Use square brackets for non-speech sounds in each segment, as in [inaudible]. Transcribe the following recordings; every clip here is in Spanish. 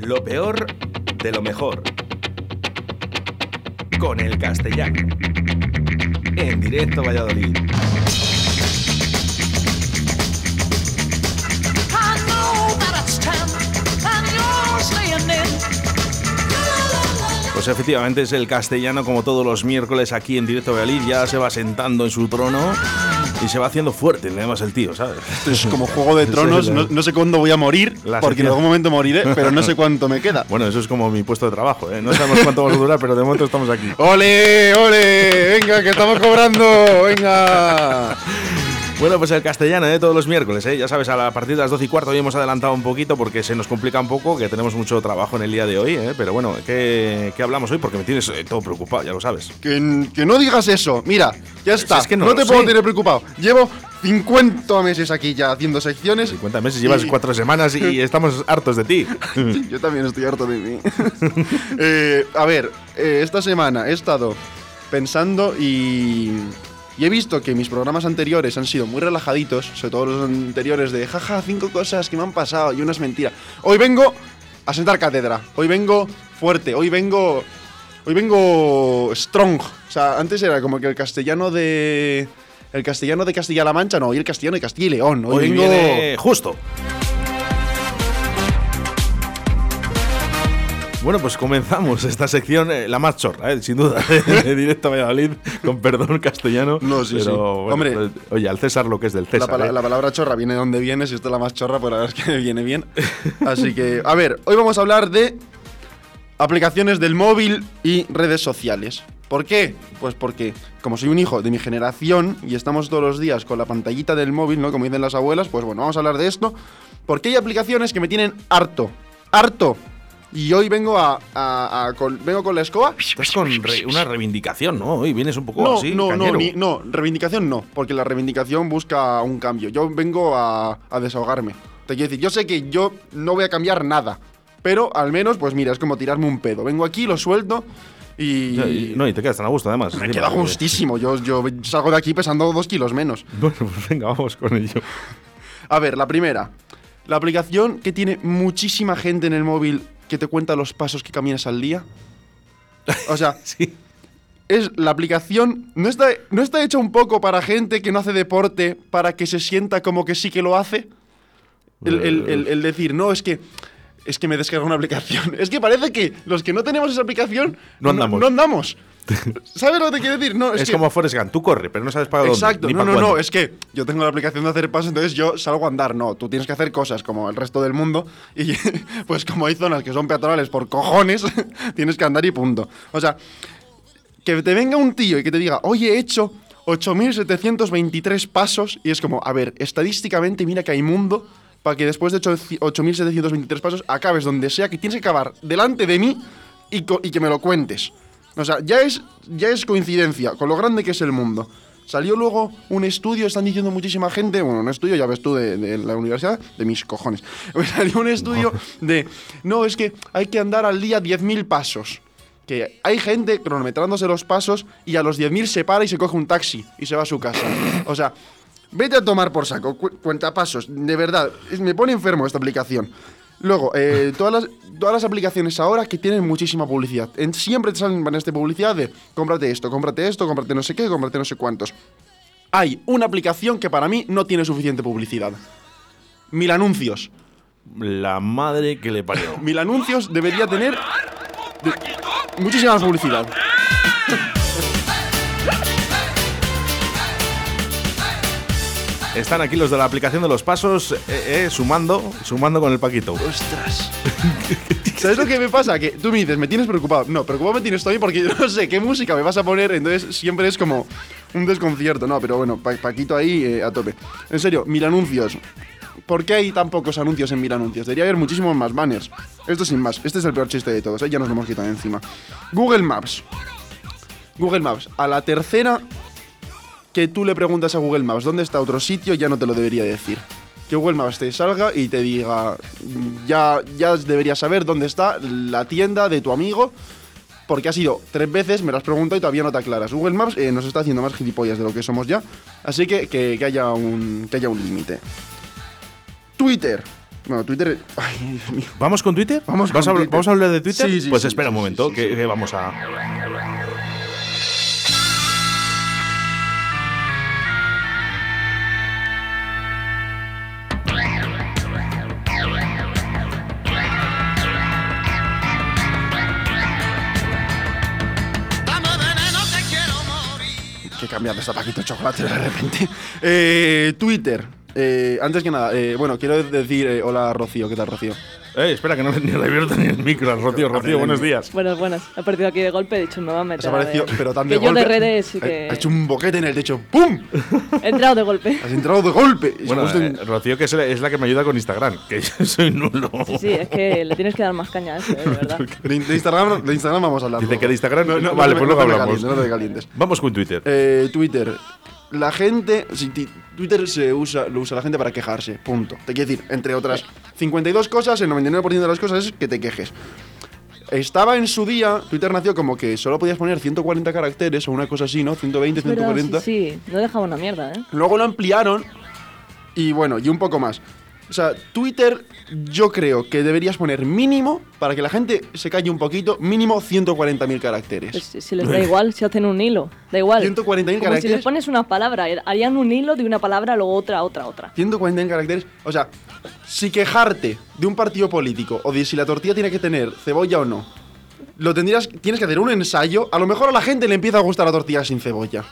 Lo peor de lo mejor. Con el castellano. En directo Valladolid. Pues efectivamente es el castellano como todos los miércoles aquí en directo Valladolid. Ya se va sentando en su trono y se va haciendo fuerte, además el tío, ¿sabes? Esto es como Juego de Tronos, Sí, no, no sé cuándo voy a morir, La porque en algún momento moriré, pero no sé [laughs] cuánto me queda. Bueno, eso es como mi puesto de trabajo, ¿eh? No sabemos cuánto vamos a durar, pero de momento estamos aquí. ¡Ole, ole! ¡Venga, que estamos cobrando! ¡Venga! [laughs] Bueno, pues el castellano, ¿eh? Todos los miércoles, ¿eh? Ya sabes, a la- a partir de las 12 y cuarto hoy hemos adelantado un poquito porque se nos complica un poco, que tenemos mucho trabajo en el día de hoy, ¿eh? Pero bueno, ¿qué, qué hablamos hoy? Porque me tienes eh, todo preocupado, ya lo sabes. Que, que no digas eso. Mira, ya está. es que no te puedo sé. tener preocupado. Llevo 50 meses aquí ya haciendo secciones. 50 meses, llevas Y- cuatro semanas y [laughs] estamos hartos de ti. Yo también estoy harto de mí. [laughs] Eh, a ver, esta semana he estado pensando y, y he visto que mis programas anteriores han sido muy relajaditos, sobre todo los anteriores de jaja, cinco cosas que me han pasado y una es mentira. Hoy vengo a sentar cátedra, hoy vengo fuerte, hoy vengo. Hoy vengo strong. O sea, antes era como que el castellano de. El castellano de Castilla-La Mancha, no, hoy el castellano de Castilla y León. Hoy, Hoy vengo. viene justo. Bueno, pues comenzamos esta sección, eh, la más chorra, eh, sin duda, [laughs] de directo a Valladolid, con perdón castellano. No, sí, pero, sí. bueno, Hombre. pues, oye, al César lo que es del La, César. pala- eh. la palabra chorra viene de donde viene, si esto es la más chorra, pues la verdad es que [laughs] viene bien. Así que, a ver, hoy vamos a hablar de aplicaciones del móvil y redes sociales. ¿Por qué? Pues porque, como soy un hijo de mi generación y estamos todos los días con la pantallita del móvil, ¿no? Como dicen las abuelas, pues bueno, vamos a hablar de esto. Porque hay aplicaciones que me tienen harto. ¡Harto! Y hoy vengo a. a- a- con, vengo con la escoba. Estás con re- una reivindicación, ¿no? Hoy vienes un poco No, así, no, no, ni- no, reivindicación no, porque la reivindicación busca un cambio. Yo vengo a, a desahogarme. Te quiero decir, yo sé que yo no voy a cambiar nada, pero al menos, pues mira, es como tirarme un pedo. Vengo aquí, lo suelto y. No, y te quedas tan a gusto, además. me queda justísimo. Yo, yo salgo de aquí pesando dos kilos menos. [laughs] Bueno, pues venga, vamos con ello. A ver, la primera. La aplicación que tiene muchísima gente en el móvil que te cuenta los pasos que caminas al día. O sea, [laughs] Sí. es la aplicación. No está, no está hecha un poco para gente que no hace deporte para que se sienta como que sí que lo hace. El, el- el- el decir, no, es que. Es que me descargo una aplicación. [laughs] Es que parece que los que no tenemos esa aplicación. No andamos. No, andamos. [laughs] ¿Sabes lo que te quiero decir? No, es, Es, que- como Forrest Gump, tú corre, pero no sabes para dónde. Exacto, no, no, cuándo. no, es que yo tengo la aplicación de hacer pasos, entonces yo salgo a andar. No, tú tienes que hacer cosas como el resto del mundo y [laughs] pues como hay zonas que son peatonales por cojones, [laughs] tienes que andar y punto. O sea, que te venga un tío y que te diga, oye, he hecho 8.723 pasos y es como, a ver, estadísticamente mira que hay mundo para que después de 8- 8.723 pasos acabes donde sea, que tienes que acabar delante de mí y que me lo cuentes. O sea, ya es, ya es coincidencia con lo grande que es el mundo. Salió luego un estudio, están diciendo muchísima gente, bueno, un estudio, ya ves tú, de, de la universidad, de mis cojones. [laughs] Pues salió un estudio de, no, es que hay que andar al día 10.000 pasos. Que hay gente cronometrándose los pasos y a los 10.000 se para y se coge un taxi y se va a su casa. O sea, vete a tomar por saco, cu- cuenta pasos, de verdad, me pone enfermo esta aplicación. Luego, eh, todas, las, todas las aplicaciones ahora que tienen muchísima publicidad. En- siempre te salen esta publicidad de cómprate esto, cómprate esto, cómprate no sé qué, cómprate no sé cuántos. Hay una aplicación que para mí no tiene suficiente publicidad. Mil anuncios. La madre que le parió. Mil anuncios debería tener de- muchísima más publicidad. Están aquí los de la aplicación de los pasos, eh, eh, sumando, sumando con el Paquito. ¡Ostras! [laughs] ¿Sabes lo que me pasa? Que tú me dices, me tienes preocupado. No, preocupado me tienes todavía porque yo no sé qué música me vas a poner, entonces siempre es como un desconcierto. No, pero bueno, Pa- Paquito ahí eh, a tope. En serio, mil anuncios. ¿Por qué hay tan pocos anuncios en mil anuncios? Debería haber muchísimos más banners. Esto sin más. Este es el peor chiste de todos, ¿eh? ya nos lo hemos quitado encima. Google Maps. Google Maps. A la tercera que tú le preguntas a Google Maps dónde está otro sitio, ya no te lo debería decir. Que Google Maps te salga y te diga, ya, ya deberías saber dónde está la tienda de tu amigo, porque has ido tres veces, me lo has preguntado y todavía no te aclaras. Google Maps eh, nos está haciendo más gilipollas de lo que somos ya, así que que, que haya un, que haya un límite. Twitter. Bueno, Twitter. Ay, Dios mío. ¿Vamos con Twitter? Vamos ¿Vas con a, Twitter. ¿Vamos a hablar de Twitter? Sí, sí, pues sí, espera un momento, que vamos a. cambiar de paquito chocolate de repente. Eh, Twitter. Eh, antes que nada, eh, bueno, quiero decir eh, hola Rocío, ¿qué tal Rocío? Eh, espera, que no ni le abierto ni el micro al Rocío. Rocío, buenos días. Buenas, buenas. He perdido aquí de golpe, he dicho, me va a meter. Has aparecido, a pero tan que de yo golpe. de redes Ha- que. Ha hecho un boquete en el techo. ¡Pum! [laughs] He entrado de golpe. Has entrado de golpe. Y Bueno, eh, en- Rocío, que es la, es la que me ayuda con Instagram, que [laughs] yo soy nulo. Sí, sí, es que le tienes que dar más caña a eso, de verdad. [laughs] de, Instagram, de Instagram vamos a hablar. Dice que de Instagram- No, no, vale, no, pues no luego hablamos. calientes, no te calientes. Vamos con Twitter. Eh, Twitter. La gente. si Twitter se usa, lo usa la gente para quejarse. Punto. Te quiero decir, entre otras 52 cosas, el 99% de las cosas es que te quejes. Estaba en su día, Twitter nació como que solo podías poner 140 caracteres o una cosa así, ¿no? 120, Es verdad, 140. sí, sí, no dejaba una mierda, ¿eh? Luego lo ampliaron y bueno, y un poco más. O sea, Twitter yo creo que deberías poner mínimo, para que la gente se calle un poquito, mínimo 140.000 caracteres. Pues si- si les da igual, si hacen un hilo, da igual. 140.000 Como si caracteres. les pones una palabra, eh, harían un hilo de una palabra, luego otra, otra, otra. 140 caracteres. O sea, si quejarte de un partido político o de si la tortilla tiene que tener cebolla o no, lo tendrías, tienes que hacer un ensayo. A lo mejor a la gente le empieza a gustar la tortilla sin cebolla.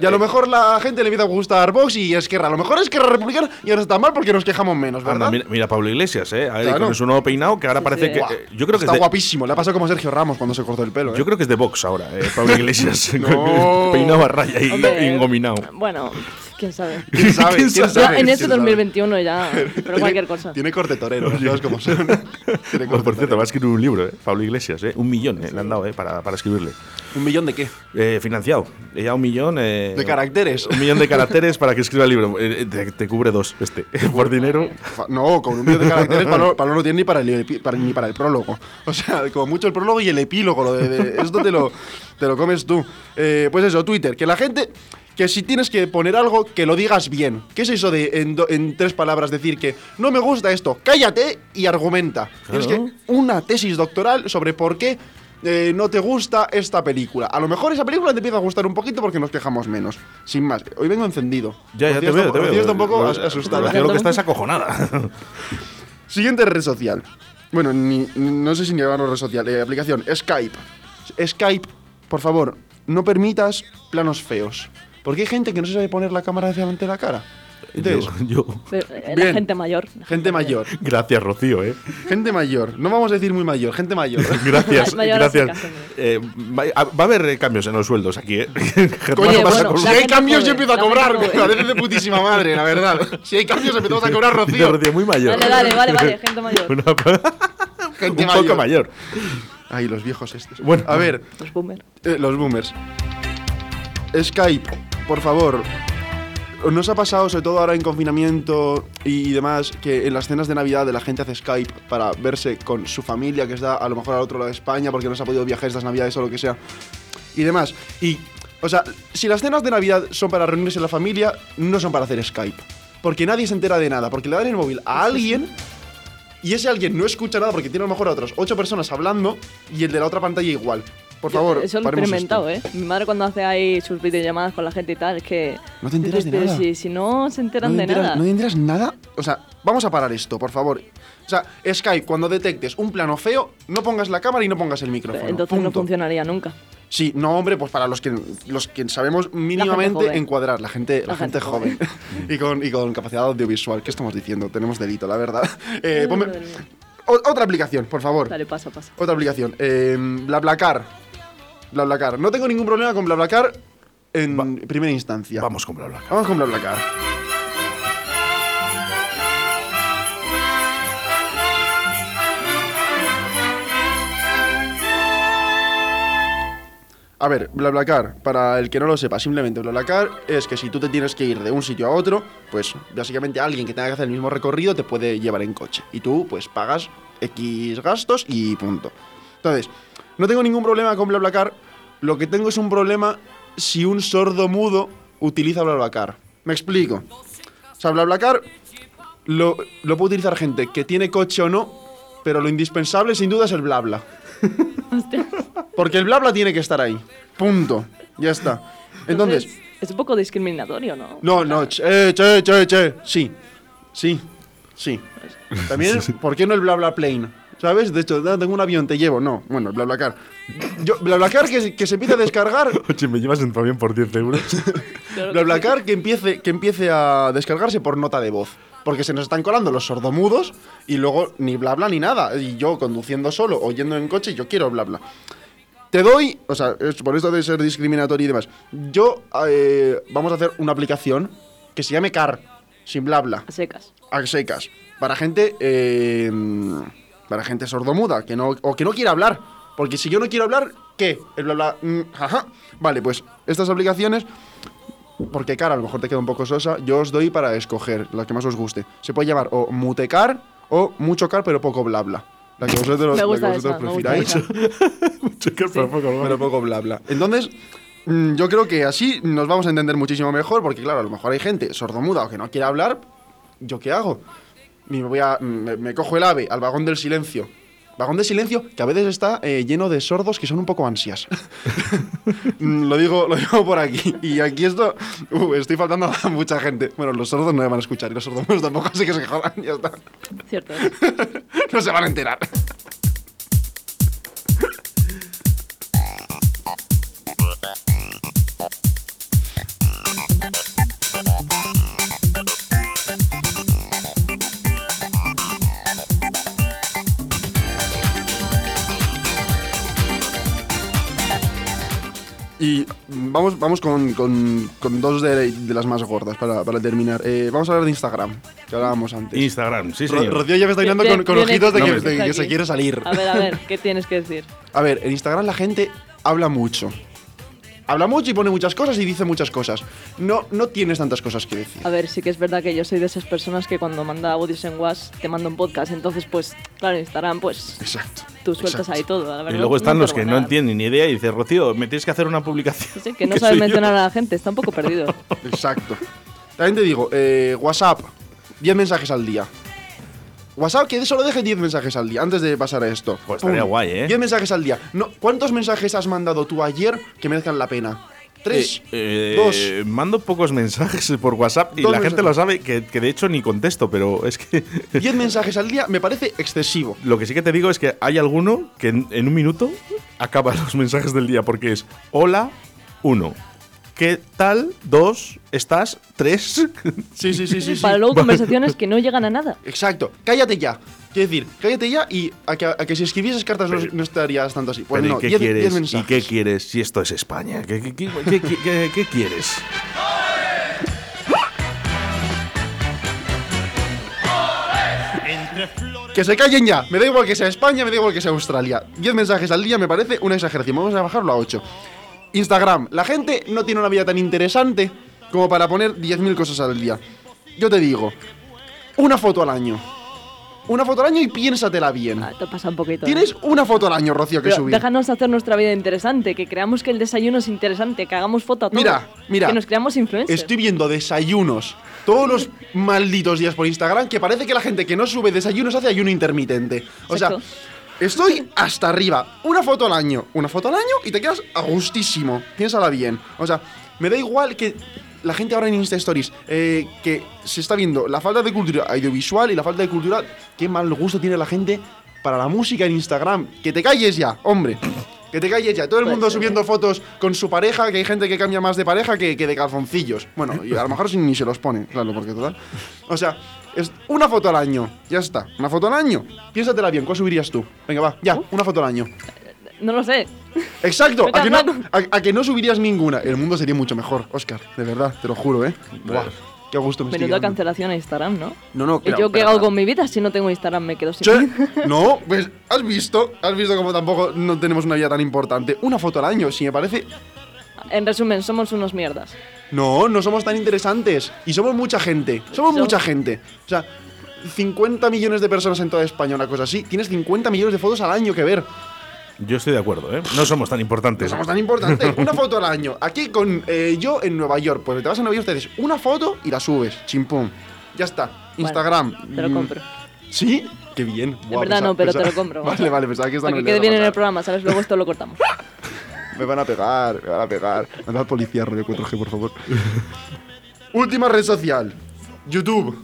Y a lo mejor la gente le empieza a gustar Vox y Esquerra. A lo mejor Esquerra Republicana y ahora está mal porque nos quejamos menos, ¿verdad? Anda, mira, mira Pablo Iglesias, ¿eh? Ahí Claro. Con su nuevo peinado, que ahora Sí, parece sí. que. Eh, yo creo que está es de, guapísimo. Le ha pasado como a Sergio Ramos cuando se cortó el pelo. ¿eh? Yo creo que es de Vox ahora, eh, Pablo [laughs] Iglesias. [laughs] No. peinado a raya y, Hombre, y engominado. Bueno, quién sabe. [laughs] ¿Quién sabe? ¿Quién ¿Quién sabe? Ya en ¿Quién este sabe? 2021 ya, pero cualquier cosa. Tiene corte torero, las cosas como son. Tiene corte por cierto, torero. va a escribir un libro, ¿eh? Pablo Iglesias, ¿eh? Un millón eh, le han dado, ¿eh? Para, para escribirle. ¿Un millón de qué? Eh, financiado. Ya un millón. eh, De caracteres. Un millón de caracteres para que escriba el libro. Eh, te, te cubre dos, este. [laughs] Por dinero. No, con un millón de caracteres Pablo, Pablo no tiene ni para, el, para- ni para el prólogo. O sea, como mucho el prólogo y el epílogo. Lo de, de- esto te lo, te lo comes tú. Eh, pues eso, Twitter. Que la gente. Que si tienes que poner algo, que lo digas bien. ¿Qué es eso de en, do- en tres palabras decir que no me gusta esto? Cállate y argumenta. Tienes Claro. que una tesis doctoral sobre por qué eh, no te gusta esta película. A lo mejor esa película te empieza a gustar un poquito porque nos quejamos menos. Sin más. Hoy vengo encendido. Ya, ya te veo, está- te veo. Está un poco asustada. Rocío lo que está es acojonada. [laughs] Siguiente red social. Bueno, ni, no sé si ni llamarlo red social. eh, aplicación. Skype. Skype, por favor, no permitas planos feos. Porque hay gente que no se sabe poner la cámara hacia delante de la cara. Entonces, yo, yo- Pero, eh, Bien. La gente mayor. la gente mayor. Gracias, Rocío, ¿eh? Gente mayor. No vamos a decir muy mayor, gente mayor. [laughs] Gracias, [laughs] Mayor gracias. Eh, va, a- va a haber eh, cambios en los sueldos aquí, ¿eh? [laughs] Germán Coño, pasa bueno, con- si la hay gente cambios, joven, yo empiezo a la cobrar. gente joven. de putísima madre, la verdad. Si hay cambios, empezamos a cobrar Dice Rocío. Rocío, muy mayor. Dale, vale, vale, gente mayor. Una- Gente un mayor. poco mayor. Ay, los viejos estos. Bueno. a ver, Los boomers. Eh, los boomers. Skype, por favor. ¿Nos ha pasado, sobre todo ahora en confinamiento y demás, que en las cenas de Navidad la gente hace Skype para verse con su familia, que está a lo mejor al otro lado de España porque no se ha podido viajar estas Navidades o lo que sea? Y demás. Y, o sea, si las cenas de Navidad son para reunirse en la familia, no son para hacer Skype. Porque nadie se entera de nada, porque le dan el móvil a alguien y ese alguien no escucha nada porque tiene a lo mejor a otras ocho personas hablando y el de la otra pantalla igual. Por favor, Eso lo he paremos experimentado, esto. ¿eh? Mi madre cuando hace ahí sus videollamadas con la gente y tal, es que... No te enteras de "Pero nada". Si, si no se enteran no de enteras, nada. No te enteras nada. O sea, vamos a parar esto, por favor. O sea, Skype, cuando detectes un plano feo, no pongas la cámara y no pongas el micrófono. Entonces no funcionaría nunca. Sí, no, hombre, pues para los que, los que sabemos mínimamente encuadrar, la gente, la La gente, gente joven. [laughs] y, con, y con capacidad audiovisual. ¿Qué estamos diciendo? Tenemos delito, la verdad. [laughs] Eh, ponme- otra aplicación, por favor. Dale, pasa, pasa. Otra aplicación. Eh, BlaBlaCar. BlaBlaCar. No tengo ningún problema con BlaBlaCar en Va- primera instancia. Vamos con BlaBlaCar. Vamos con BlaBlaCar. A ver, BlaBlaCar, para el que no lo sepa, simplemente BlaBlaCar es que si tú te tienes que ir de un sitio a otro, pues básicamente alguien que tenga que hacer el mismo recorrido te puede llevar en coche. Y tú, pues pagas X gastos y punto. Entonces, no tengo ningún problema con BlaBlaCar. Lo que tengo es un problema si un sordo mudo utiliza BlaBlaCar. Me explico. O sea, BlaBlaCar lo, lo puede utilizar gente que tiene coche o no, pero lo indispensable sin duda es el bla bla. Porque el bla bla tiene que estar ahí. Punto. Ya está. Entonces, Es un poco discriminatorio, ¿no? no, no, che, che, che, che. Sí, sí, sí. También, [laughs] ¿por qué no el bla bla plane? ¿Sabes? De hecho, "Ah, tengo un avión, te llevo. No, bueno, BlaBlaCar. Yo, BlaBlaCar que, se- que se empiece a descargar [laughs] Oye, me llevas en tu avión por 10 euros. BlaBlaCar que empiece, que empiece a descargarse por nota de voz. Porque se nos están colando los sordomudos y luego ni bla bla ni nada. Y yo conduciendo solo o yendo en coche, yo quiero bla bla. Te doy, o sea, es por esto de ser discriminatorio y demás. Yo, eh, vamos a hacer una aplicación que se llame Car, sin bla bla, A secas. a secas. Para gente, eh, para gente sordomuda, que no, o que no quiera hablar. Porque si yo no quiero hablar, ¿qué? El bla bla, mm, ajá. Vale, pues estas aplicaciones porque cara a lo mejor te queda un poco sosa, yo os doy para escoger la que más os guste. Se puede llamar o mutecar o mucho car pero poco bla bla. La que vosotros, Me gusta la que vosotros esa, me gusta prefiráis, esa. [laughs] pero poco bla bla. Entonces, mm, yo creo que así nos vamos a entender muchísimo mejor, porque claro, a lo mejor hay gente sordomuda o que no quiere hablar. ¿Yo qué hago? Me, voy a, me, me cojo el ave al vagón del silencio. Vagón de silencio que a veces está eh, lleno de sordos que son un poco ansias. [laughs] Mm, lo, digo, lo digo por aquí. Y aquí esto. uh, estoy faltando a mucha gente. Bueno, los sordos no me van a escuchar y los sordomudos [laughs] tampoco, así que se jodan. Ya está. Cierto. [laughs] No se van a enterar. Y vamos, vamos con, con- con dos de, de las más gordas para, para terminar. Eh, vamos a hablar de Instagram, que hablábamos antes. Instagram, sí, Ro- señor. Rocío ya me está mirando con, ojitos de que, de que se quiere salir. A ver, a ver, [laughs] ¿qué tienes que decir? A ver, en Instagram la gente habla mucho. Habla mucho y pone muchas cosas y dice muchas cosas. No, no tienes tantas cosas que decir. A ver, sí que es verdad que yo soy de esas personas que cuando manda audios en WhatsApp te manda un podcast. Entonces, pues, claro, en Instagram, pues, Exacto. tú sueltas exacto. ahí todo. la Y luego están los que no entienden ni idea y dicen, Rocío, me tienes que hacer una publicación. Sí, que [laughs] no que sabe soy yo". mencionar a la gente, está un poco perdido. [laughs] Exacto. También te digo, eh, WhatsApp, 10 mensajes al día. WhatsApp que solo deje 10 mensajes al día antes de pasar a esto. Pues estaría guay, ¿eh? 10 mensajes al día. No, ¿Cuántos mensajes has mandado tú ayer que merezcan la pena? ¿Tres? Eh, ¿Dos? eh, Mando pocos mensajes por WhatsApp y Dos la gente lo sabe, que, que de hecho ni contesto, pero es que [laughs] 10 mensajes al día me parece excesivo. lo que sí que te digo es que hay alguno que en, en un minuto acaba [laughs] los mensajes del día porque es hola, uno. ¿Qué tal? Dos. ¿Estás? Tres. [laughs] Sí, sí, sí, sí. sí. Para luego conversaciones que no llegan a nada. Exacto. Cállate ya. Quiero decir, cállate ya y a que, a que si escribieses cartas no, no estarías tanto así. Pues Pero, ¿y no, qué 10 10 quieres? ¿Y mensajes. qué quieres si esto es España? ¿Qué, qué- qué- qué- qué- qué- qué quieres? Que se callen ya. Me da igual que sea España, me da igual que sea Australia. 10 mensajes al día me parece una exageración. Vamos a bajarlo a 8. Instagram. La gente no tiene una vida tan interesante como para poner 10.000 cosas al día. Yo te digo, una foto al año. Una foto al año y piénsatela bien. Ah, te pasa un poquito. Tienes una foto al año, Rocío, que Pero subir. déjanos hacer nuestra vida interesante, que creamos que el desayuno es interesante, que hagamos foto a todo. Mira, mira. Que nos creamos influencers. Estoy viendo desayunos todos los malditos días por Instagram que parece que la gente que no sube desayunos hace ayuno intermitente. O sea. Estoy hasta arriba. Una foto al año. Una foto al año y te quedas a gustísimo. Piénsala bien. O sea, me da igual que la gente ahora en Insta Stories eh, que se está viendo la falta de cultura audiovisual y la falta de cultura. Qué mal gusto tiene la gente para la música en Instagram. Que te calles ya, hombre. Que te calles ya. Todo el mundo subiendo fotos con su pareja, que hay gente que cambia más de pareja que, que de calzoncillos. Bueno, y a lo mejor ni se los pone, claro, porque total. O sea, es una foto al año. Ya está. Una foto al año. Piénsatela bien, ¿cuál subirías tú? Venga, va, ya, una foto al año. No lo sé. Exacto, [laughs] a que, no, a que no subirías ninguna. El mundo sería mucho mejor, Oscar, de verdad, te lo juro, ¿eh? Buah, qué gusto me estoy cancelación a Instagram, ¿no? No, no, ¿Y pero- yo qué hago con mi vida si no tengo Instagram? Me quedo sin Che, vida. [laughs] no, pues has visto, has visto como tampoco no tenemos una vida tan importante. Una foto al año, si me parece En resumen, somos unos mierdas. No, no somos tan interesantes. Y somos mucha gente. Somos Somos- mucha gente. O sea, 50 millones de personas en toda España, una cosa así. Tienes 50 millones de fotos al año que ver. Yo estoy de acuerdo, ¿eh? No somos tan No importantes. somos tan importantes. [laughs] Una foto al año. Aquí con eh, yo en Nueva York. Pues te vas a Nueva York, te haces una foto y la subes. Chimpum. Ya está. Instagram. te lo mm, compro. ¿Sí? Qué bien. En verdad no, pero te lo compro. [laughs] Vale, vale, pensaba que esto Para no que quede bien en el programa, ¿sabes? Luego esto lo cortamos. [laughs] Me van a pegar, me van a pegar. Anda policía, rollo 4G, por favor. Última red social. YouTube.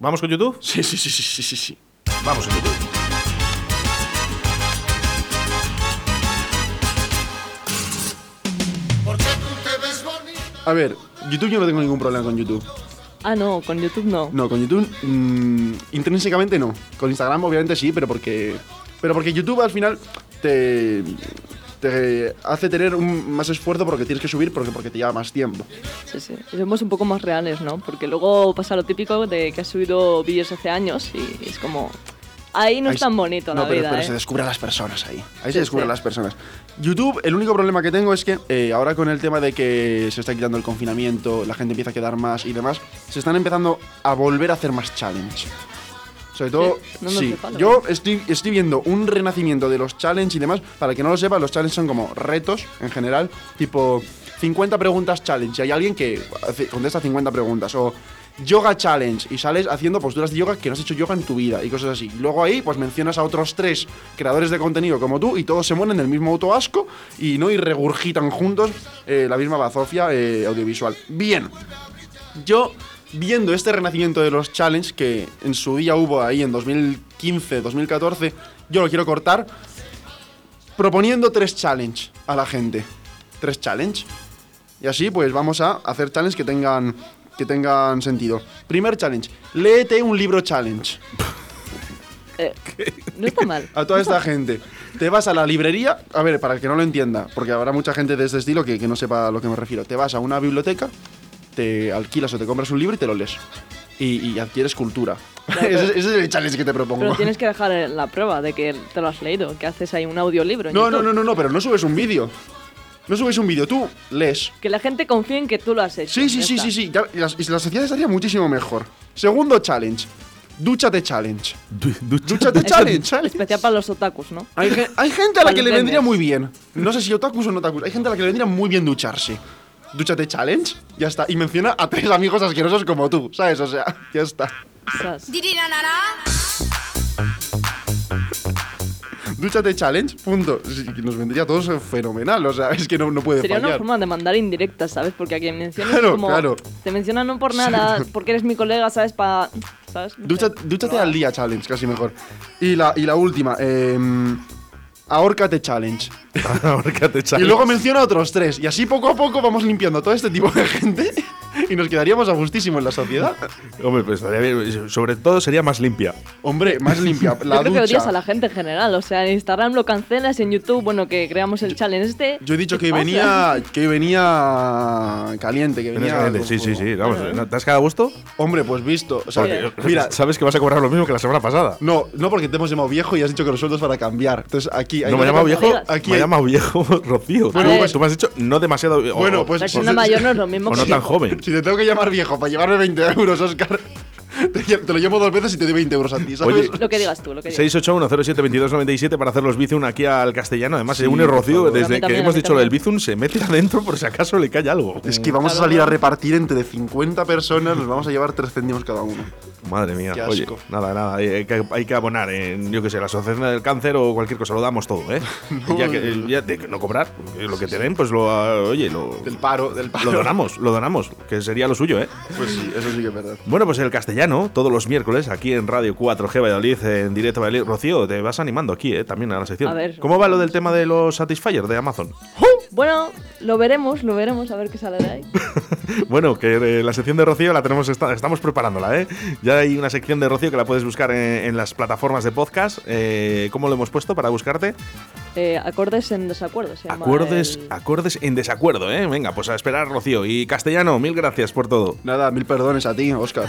¿Vamos con YouTube? Sí, sí, sí, sí, sí, sí, sí. Vamos con YouTube. A ver, YouTube yo no tengo ningún problema con YouTube. Ah, no, con YouTube no. No, con YouTube mm, intrínsecamente no. Con Instagram obviamente sí, pero porque pero porque YouTube al final te te hace tener un más esfuerzo porque tienes que subir porque porque te lleva más tiempo. Sí, sí. Somos un poco más reales, ¿no? Porque luego pasa lo típico de que has subido vídeos hace años y es como... Ahí no Ahí es tan bonito no, la pero, vida, pero ¿eh? se descubre a las personas ahí. Ahí Sí, se descubren sí. las personas. YouTube, el único problema que tengo es que eh, ahora con el tema de que se está quitando el confinamiento, la gente empieza a quedar más y demás, se están empezando a volver a hacer más challenge. Sobre todo, Sí, no sí. Yo estoy, estoy viendo un renacimiento de los challenge y demás. Para que no lo sepa, los challenge son como retos en general, tipo 50 preguntas challenge. Hay alguien que hace- contesta 50 preguntas. O yoga challenge y sales haciendo posturas de yoga que no has hecho yoga en tu vida y cosas así. Luego ahí, pues mencionas a otros tres creadores de contenido como tú y todos se mueren del mismo autoasco y no y regurgitan juntos eh, la misma bazofia eh, audiovisual. Bien. Yo, viendo este renacimiento de los challenge que en su día hubo ahí en 2015, 2014, yo lo quiero cortar proponiendo tres challenge a la gente. Tres challenge. Y así pues vamos a hacer challenge que tengan que tengan sentido. Primer challenge, léete un libro challenge. [laughs] Eh, no está mal. A toda esta gente. Te vas a la librería, a ver, para el que no lo entienda, porque habrá mucha gente de este estilo que, que no sepa a lo que me refiero. Te vas a una biblioteca, te alquilas o te compras un libro y te lo lees. Y, y adquieres cultura. Claro, [laughs] ese, es el challenge que te propongo. Pero tienes que dejar la prueba de que te lo has leído, que haces ahí un audiolibro. en No, no, no, no, no, pero no subes un vídeo. No subes un vídeo, tú lees. Que la gente confíe en que tú lo has hecho. Sí, sí, sí, sí, sí. ya- y, la, y la sociedad estaría muchísimo mejor. Segundo challenge. Dúchate challenge. Du- ducha- Dúchate challenge. Especial para los otakus, ¿no? Hay, gen- hay gente a la que le vendría muy bien. No sé si otakus o no otakus. Hay gente a la que le vendría muy bien ducharse. Dúchate challenge. Ya está. Y menciona a tres amigos asquerosos como tú. ¿Sabes? O sea, ya está. Dúchate challenge. Punto. Nos vendría a todos fenomenal. O sea, [laughs] es que no, no puede Sería una forma de mandar indirectas, ¿sabes? Porque a quien mencionas Claro, como... claro. Te mencionan no por nada, porque eres mi colega, ¿sabes? Para... ¿Sabes? Dúchate al día challenge, casi mejor. Y la, y la última. Eh, ahórcate challenge. [laughs] Ahórcate, Y challenge. luego menciona otros tres. Y así poco a poco vamos limpiando todo este tipo de gente. Y nos quedaríamos a gustísimo en la sociedad. [laughs] Hombre, pues estaría bien. Sobre todo sería más limpia. Hombre, más limpia. [laughs] La Yo creo que odias ducha. a la gente en general. O sea, en Instagram lo cancelas, en YouTube, bueno, que creamos el challenge este. Yo he dicho ¿qué que pasa? venía, que caliente, que venía. Caliente, Sí, sí, sí. Vamos, ¿no ¿te has quedado a gusto? Hombre, pues visto. O sea, Porque mira, sabes que vas a cobrar lo mismo que la semana pasada. no, no porque te hemos llamado viejo y has dicho que los sueldos van a cambiar. Entonces aquí No me llamado viejo. Aquí me llamado viejo Rocío. Bueno, Tú- pues- tú me has dicho no demasiado. o- Bueno, pues- Persona mayor no es lo mismo o no tan viejo. joven. Si te tengo que llamar viejo para llevarme 20 euros, Oscar, te, te lo llamo dos veces y te doy 20 euros a ti, ¿sabes? Oye, Lo que digas tú, lo que digas. 681-07-2297 para hacer los Bizum aquí al castellano. Además, Sí, se une por Rocío. favor. A mí Desde que también, hemos dicho lo del también. Bizum, se mete adentro por si acaso le cae algo. Es que vamos a salir a repartir entre 50 personas, nos vamos a llevar 3 céntimos cada uno. Madre mía. Qué Oye, asco. nada, nada. Hay que, hay que abonar en, yo qué sé, la Asociación del Cáncer o cualquier cosa. Lo damos todo, ¿eh? [laughs] Y ya que, ya de que no cobrar. Lo que te den, pues lo. ah, Oye, lo. Del paro, del paro. Lo donamos, lo donamos, que sería lo suyo, ¿eh? Pues sí, eso sí que es verdad. Bueno, pues el castellano, todos los miércoles, aquí en Radio 4G Valladolid, en directo Valladolid. Rocío, te vas animando aquí, ¿eh? También a la sección. A ver. ¿Cómo va lo del tema de los Satisfyer de Amazon? Bueno, lo veremos, lo veremos, a ver qué sale de ahí. [laughs] bueno, que eh, la sección de Rocío la tenemos, esta- estamos preparándola, ¿eh? Ya hay una sección de Rocío que la puedes buscar en, en las plataformas de podcast. Eh, ¿Cómo lo hemos puesto para buscarte? Eh, acordes en desacuerdo, se llama Acordes, el- acordes en desacuerdo, ¿eh? Venga, pues a esperar, Rocío. Y castellano, mil gracias por todo. Nada, mil perdones a ti, Oscar.